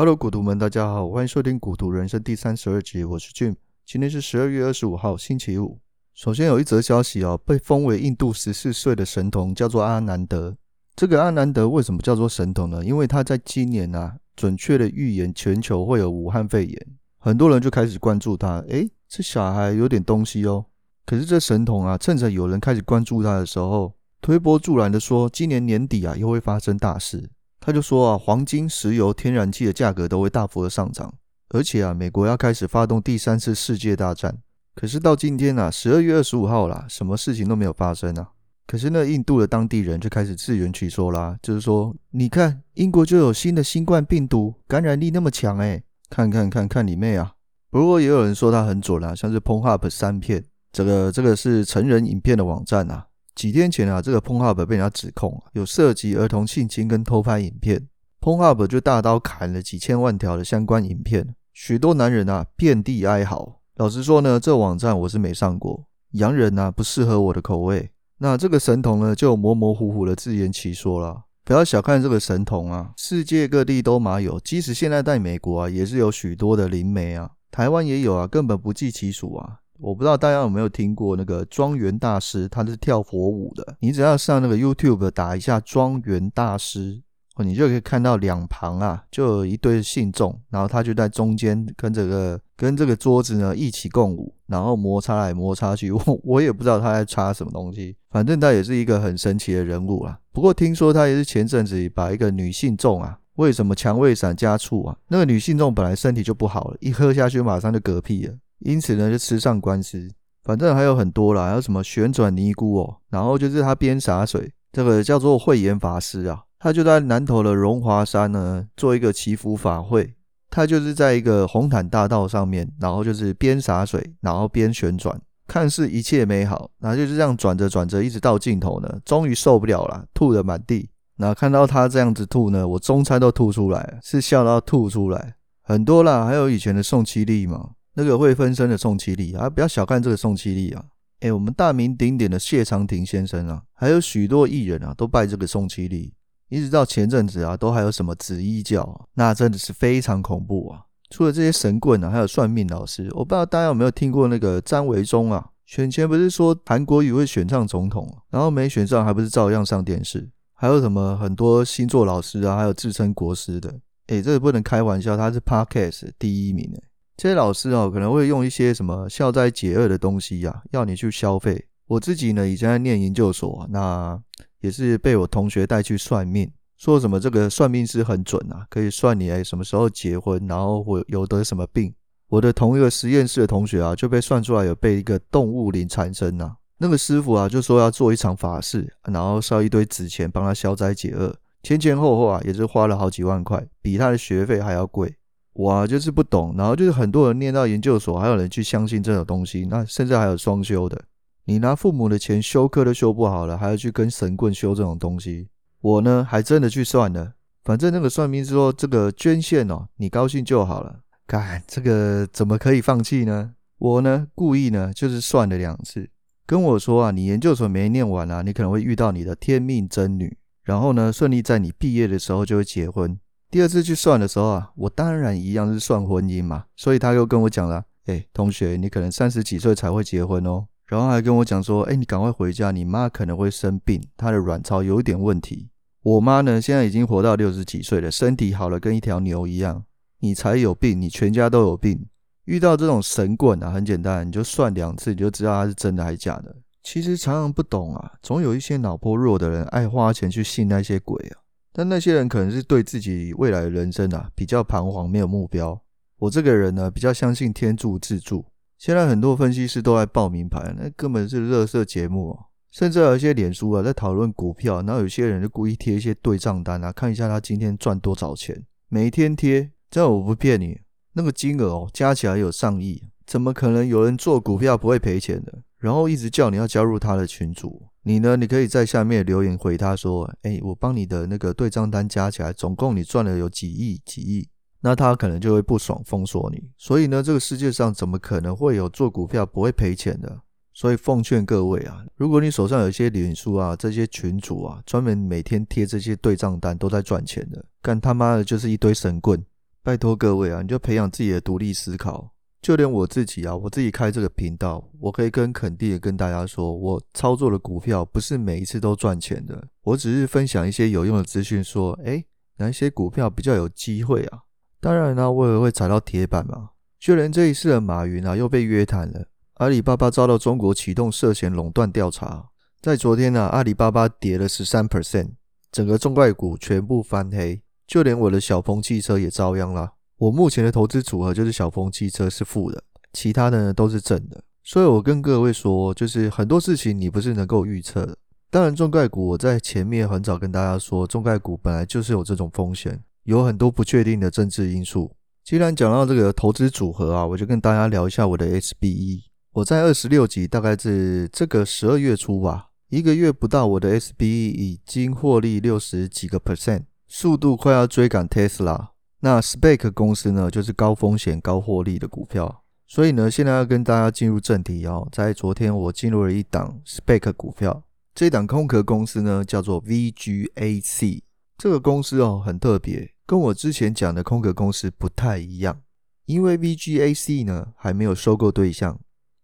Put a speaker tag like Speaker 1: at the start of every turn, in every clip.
Speaker 1: Hello，股徒们，大家好，欢迎收听《股徒人生》第三十二集，我是 Jim。今天是十二月二十五号，星期五。首先有一则消息哦，被封为印度十四岁的神童叫做阿南德。这个阿南德为什么叫做神童呢？因为他在今年啊，准确的预言全球会有武汉肺炎，很多人就开始关注他。诶，这小孩有点东西哦。可是这神童啊，趁着有人开始关注他的时候，推波助澜的说，今年年底啊，又会发生大事。他就说啊，黄金、石油、天然气的价格都会大幅的上涨，而且啊，美国要开始发动第三次世界大战。可是到今天啊，十二月二十五号啦，什么事情都没有发生啊。可是那印度的当地人就开始自圆其说啦，就是说，你看英国就有新的新冠病毒，感染力那么强诶，看看看看你妹啊！不过也有人说他很准啦，像是 Pornhub 三片，这个这个是成人影片的网站啊。几天前啊，这个 Pornhub 被人家指控有涉及儿童性侵跟偷拍影片，Pornhub 就大刀砍了几千万条的相关影片，许多男人啊遍地哀嚎。老实说呢，这网站我是没上过，洋人啊不适合我的口味。那这个神童呢，就模模糊糊的自圆其说了。不要小看这个神童啊，世界各地都马有，即使现在在美国啊，也是有许多的灵媒啊，台湾也有啊，根本不计其数啊。我不知道大家有没有听过那个庄园大师，他是跳火舞的。你只要上那个 YouTube 打一下庄园大师，哦，你就可以看到两旁啊，就有一堆信众，然后他就在中间跟这个跟这个桌子呢一起共舞，然后摩擦来摩擦去。我我也不知道他在擦什么东西，反正他也是一个很神奇的人物啊。不过听说他也是前阵子把一个女性众啊，为什么强胃散加醋啊？那个女性众本来身体就不好了，一喝下去马上就嗝屁了。因此呢，就吃上官司，反正还有很多啦，还有什么旋转尼姑哦，然后就是他边洒水，这个叫做慧眼法师啊，他就在南投的荣华山呢做一个祈福法会，他就是在一个红毯大道上面，然后就是边洒水，然后边旋转，看似一切美好，然后就是这样转着转着，一直到尽头呢，终于受不了了，吐得满地。那看到他这样子吐呢，我中餐都吐出来，是笑到吐出来，很多啦，还有以前的宋七力嘛。那个会分身的宋七力啊，不要小看这个宋七力啊！诶，我们大名鼎鼎的谢长廷先生啊，还有许多艺人啊，都拜这个宋七力。一直到前阵子啊，都还有什么紫衣教，那真的是非常恐怖啊！除了这些神棍啊，还有算命老师，我不知道大家有没有听过那个张维忠啊？选前不是说韩国瑜会选上总统，然后没选上，还不是照样上电视？还有什么很多星座老师啊，还有自称国师的，诶，这个不能开玩笑，他是 Podcast 第一名诶。这些老师哦，可能会用一些什么消灾解厄的东西呀、啊，要你去消费。我自己呢，以前在念研究所，那也是被我同学带去算命，说什么这个算命师很准啊，可以算你哎什么时候结婚，然后会有得什么病。我的同一个实验室的同学啊，就被算出来有被一个动物灵缠身啊。那个师傅啊，就说要做一场法事，然后烧一堆纸钱帮他消灾解厄，前前后后啊，也是花了好几万块，比他的学费还要贵。我，就是不懂，然后就是很多人念到研究所，还有人去相信这种东西，那甚至还有双修的。你拿父母的钱修课都修不好了，还要去跟神棍修这种东西。我呢，还真的去算了，反正那个算命是说这个捐献哦，你高兴就好了。干这个怎么可以放弃呢？我呢，故意呢，就是算了两次，跟我说啊，你研究所没念完啊，你可能会遇到你的天命真女，然后呢，顺利在你毕业的时候就会结婚。第二次去算的时候啊，我当然一样是算婚姻嘛，所以他又跟我讲了，哎，同学，你可能三十几岁才会结婚哦，然后还跟我讲说，哎，你赶快回家，你妈可能会生病，她的卵巢有一点问题。我妈呢，现在已经活到六十几岁了，身体好了跟一条牛一样，你才有病，你全家都有病。遇到这种神棍啊，很简单，你就算两次，你就知道他是真的还是假的。其实常常不懂啊，总有一些脑波弱的人爱花钱去信那些鬼啊。但那些人可能是对自己未来的人生啊比较彷徨，没有目标。我这个人呢比较相信天助自助。现在很多分析师都在报名牌，那根本是垃圾节目哦。甚至有一些脸书啊在讨论股票，然后有些人就故意贴一些对账单啊，看一下他今天赚多少钱。每天贴，这样我不骗你，那个金额哦加起来有上亿，怎么可能有人做股票不会赔钱的？然后一直叫你要加入他的群组。你呢？你可以在下面留言回他说：“哎，我帮你的那个对账单加起来，总共你赚了有几亿几亿。”那他可能就会不爽，封锁你。所以呢，这个世界上怎么可能会有做股票不会赔钱的？所以奉劝各位啊，如果你手上有一些脸书啊，这些群主啊，专门每天贴这些对账单都在赚钱的，干他妈的就是一堆神棍。拜托各位啊，你就培养自己的独立思考。就连我自己啊，我自己开这个频道，我可以跟肯定的跟大家说，我操作的股票不是每一次都赚钱的。我只是分享一些有用的资讯，说，诶，哪一些股票比较有机会啊？当然呢，我也会踩到铁板嘛。就连这一次的马云啊，又被约谈了。阿里巴巴遭到中国启动涉嫌垄断调查。在昨天呢，阿里巴巴跌了十三 percent，整个中概股全部翻黑，就连我的小鹏汽车也遭殃了。我目前的投资组合就是小鹏汽车是负的，其他的都是正的。所以我跟各位说，就是很多事情你不是能够预测的。当然，中概股我在前面很早跟大家说，中概股本来就是有这种风险，有很多不确定的政治因素。既然讲到这个投资组合啊，我就跟大家聊一下我的 SBE。我在二十六集，大概是这个十二月初吧，一个月不到，我的 SBE 已经获利六十几个 percent，速度快要追赶 Tesla。那 Spec 公司呢，就是高风险高获利的股票，所以呢，现在要跟大家进入正题哦。在昨天，我进入了一档 SPAC 股票，这档空壳公司呢叫做 VGAC。这个公司哦很特别，跟我之前讲的空壳公司不太一样，因为 VGAC 呢还没有收购对象，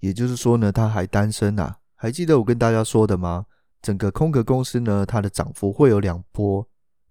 Speaker 1: 也就是说呢，它还单身、啊。还记得我跟大家说的吗？整个空壳公司呢，它的涨幅会有两波。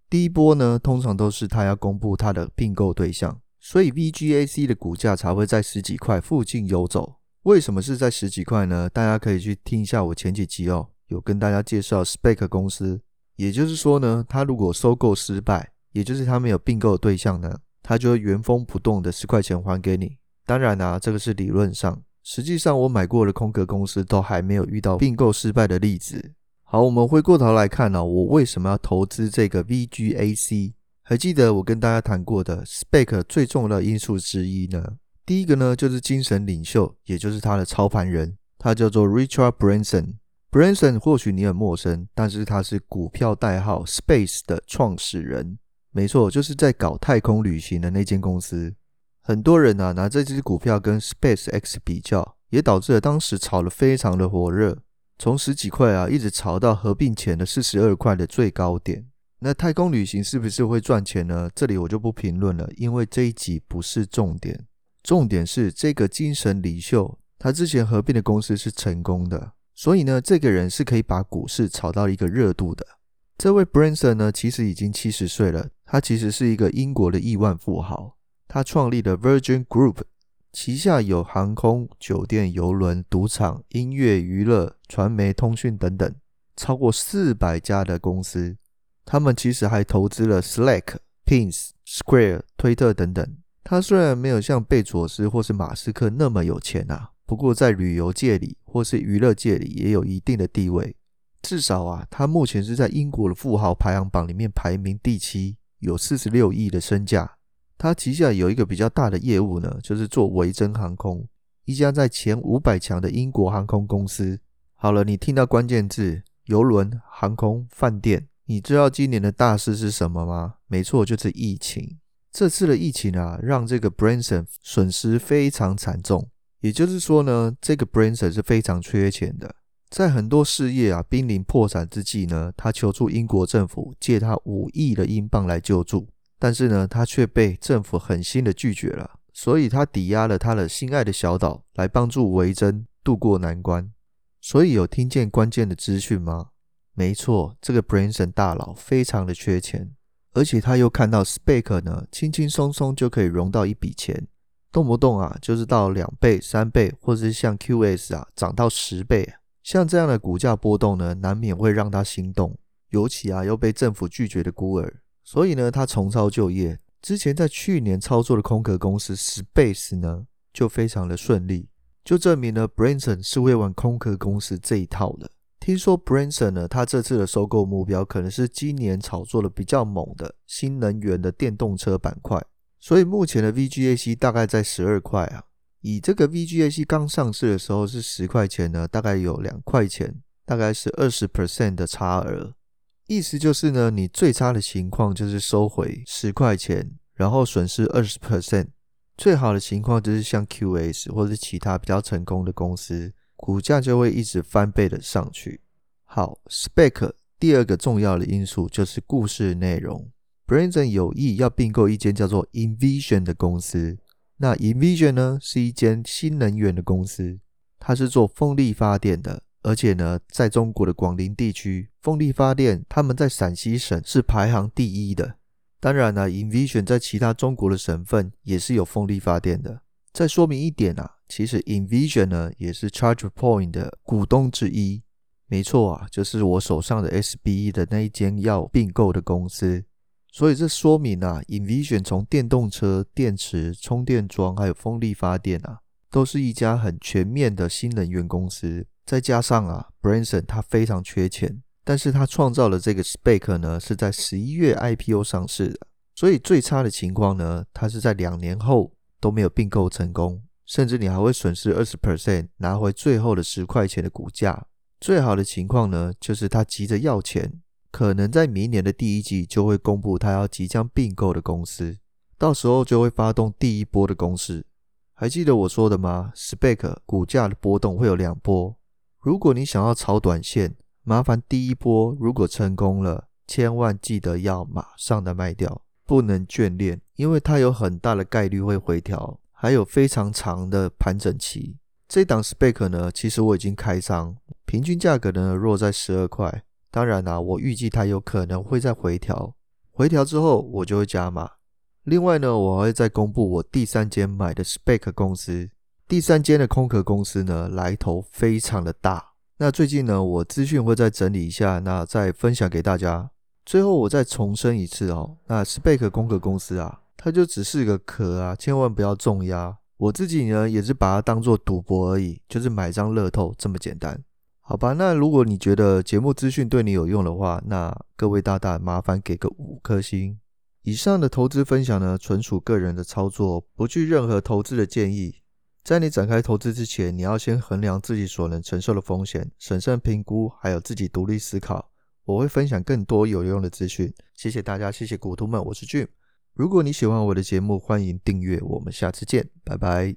Speaker 1: 第一波呢，通常都是他要公布他的并购对象，所以 VGAC 的股价才会在十几块附近游走。为什么是在十几块呢？大家可以去听一下我前几集哦，有跟大家介绍 Spec 公司。也就是说呢，他如果收购失败，也就是他没有并购对象呢，他就会原封不动的十块钱还给你。当然啊，这个是理论上，实际上我买过的空壳公司都还没有遇到并购失败的例子。好，我们回过头来看呢、我为什么要投资这个 VGAC？还记得我跟大家谈过的 SPAC 最重要的因素之一呢？第一个呢，就是精神领袖，也就是他的操盘人，他叫做 Richard Branson。Branson 或许你很陌生，但是他是股票代号 Space 的创始人。没错，就是在搞太空旅行的那间公司。很多人啊拿这支股票跟 SpaceX 比较，也导致了当时炒得非常的火热。从十几块啊，一直炒到合并前的四十二块的最高点。那太空旅行是不是会赚钱呢？这里我就不评论了，因为这一集不是重点。重点是这个精神领袖，他之前合并的公司是成功的，所以呢，这个人是可以把股市炒到一个热度的。这位 Branson 呢，其实已经七十岁了，他其实是一个英国的亿万富豪，他创立了 Virgin Group。旗下有航空、酒店、邮轮、赌场、音乐、娱乐、传媒、通讯等等，超过四百家的公司。他们其实还投资了 Slack、Pins、Square、推特等等。他虽然没有像贝佐斯或是马斯克那么有钱啊，不过在旅游界里或是娱乐界里也有一定的地位。至少啊，他目前是在英国的富豪排行榜里面排名第七，有四十六亿的身价。他旗下有一个比较大的业务呢，就是做维珍航空，一家在前五百强的英国航空公司。好了，你听到关键字邮轮、航空、饭店，你知道今年的大事是什么吗？没错，就是疫情。这次的疫情啊，让这个 Branson 损失非常惨重。也就是说呢，这个 Branson 是非常缺钱的，在很多事业啊濒临破产之际呢，他求助英国政府借他五亿的英镑来救助。但是呢，他却被政府狠心的拒绝了，所以他抵押了他的心爱的小岛来帮助维珍渡过难关。所以有听见关键的资讯吗？没错，这个 Branson 大佬非常的缺钱，而且他又看到 SPAC 呢，轻轻松松就可以融到一笔钱，动不动啊就是到两倍、三倍，或者是像 QS 啊涨到十倍，像这样的股价波动呢，难免会让他心动，尤其啊又被政府拒绝的孤儿。所以呢，他重操旧业，之前在去年操作的空壳公司 Space 呢，就非常的顺利，就证明了 Branson 是会玩空壳公司这一套的。听说 Branson 呢，他这次的收购目标可能是今年炒作的比较猛的新能源的电动车板块，所以目前的 VGAC 大概在十二块啊。以这个 VGAC 刚上市的时候是十块钱呢，大概有两块钱，大概是二十 percent 的差额。意思就是呢，你最差的情况就是收回十块钱，然后损失二十 percent；最好的情况就是像 QS 或者是其他比较成功的公司，股价就会一直翻倍的上去。好，Spec 第二个重要的因素就是故事内容。Branson 有意要并购一间叫做 Envision 的公司。那 Envision 呢，是一间新能源的公司，它是做风力发电的，而且呢，在中国的广陵地区，风力发电他们在陕西省是排行第一的。当然呢，Envision 在其他中国的省份也是有风力发电的。再说明一点啊，其实 Envision 呢也是 ChargePoint 的股东之一。没错啊，就是我手上的 SBE 的那一间要并购的公司。所以这说明啊，Envision 从电动车、电池、充电桩还有风力发电啊，都是一家很全面的新能源公司。再加上啊，Branson 他非常缺钱，但是他创造了这个 SPAC 呢，是在十一月 IPO 上市的。所以最差的情况呢，他是在两年后都没有并购成功，甚至你还会损失二十 percent，拿回最后的十块钱的股价。最好的情况呢，就是他急着要钱。可能在明年的第一季就会公布他要即将并购的公司，到时候就会发动第一波的攻势。还记得我说的吗？SPAC 股价的波动会有两波。如果你想要炒短线，麻烦第一波如果成功了，千万记得要马上的卖掉，不能眷恋，因为它有很大的概率会回调，还有非常长的盘整期。这档 SPAC 呢，其实我已经开仓，平均价格呢落在十二块。当然啦、我预计它有可能会再回调，回调之后我就会加码。另外呢，我还会再公布我第三间买的 SPAC 公司。第三间的空壳公司呢，来头非常的大。那最近呢，我资讯会再整理一下，那再分享给大家。最后我再重申一次哦，那 SPAC 空壳公司啊，它就只是个壳啊，千万不要重压。我自己呢，也是把它当做赌博而已，就是买张乐透这么简单。好吧，那如果你觉得节目资讯对你有用的话，那各位大大麻烦给个五颗星。以上的投资分享呢，纯属个人的操作，不具任何投资的建议。在你展开投资之前，你要先衡量自己所能承受的风险，审慎评估，还有自己独立思考。我会分享更多有用的资讯。谢谢大家，谢谢股徒们，我是 Jim。如果你喜欢我的节目，欢迎订阅。我们下次见，拜拜。